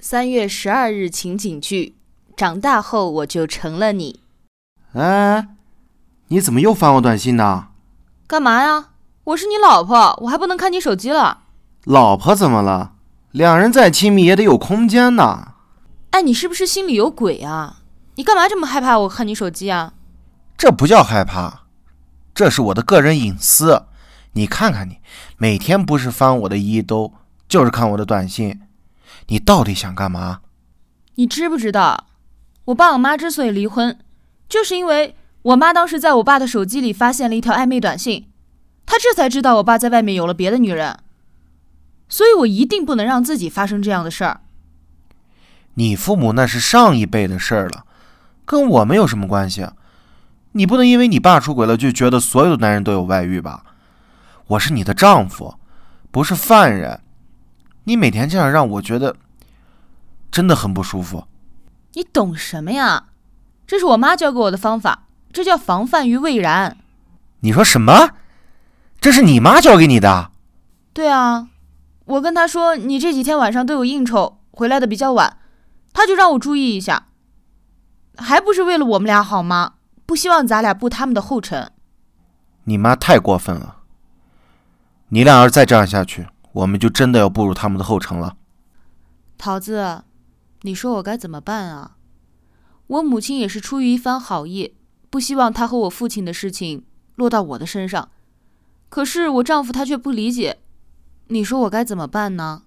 三月十二日情景剧：长大后我就成了你。哎，你怎么又翻我短信呢？干嘛呀？我是你老婆，我还不能看你手机了。老婆怎么了？两人再亲密也得有空间呐。哎，你是不是心里有鬼啊？你干嘛这么害怕我看你手机啊？这不叫害怕，这是我的个人隐私。你看看你，每天不是翻我的衣兜，就是看我的短信。你到底想干嘛？你知不知道，我爸我妈之所以离婚，就是因为我妈当时在我爸的手机里发现了一条暧昧短信，她这才知道我爸在外面有了别的女人。所以我一定不能让自己发生这样的事儿。你父母那是上一辈的事儿了，跟我们有什么关系？你不能因为你爸出轨了就觉得所有的男人都有外遇吧？我是你的丈夫，不是犯人。你每天这样让我觉得真的很不舒服。你懂什么呀？这是我妈教给我的方法，这叫防范于未然。你说什么？这是你妈教给你的？对啊，我跟她说你这几天晚上都有应酬，回来的比较晚，她就让我注意一下。还不是为了我们俩好吗？不希望咱俩步他们的后尘。你妈太过分了。你俩要是再这样下去，我们就真的要步入他们的后尘了。桃子，你说我该怎么办啊？我母亲也是出于一番好意，不希望她和我父亲的事情落到我的身上。可是我丈夫他却不理解。你说我该怎么办呢？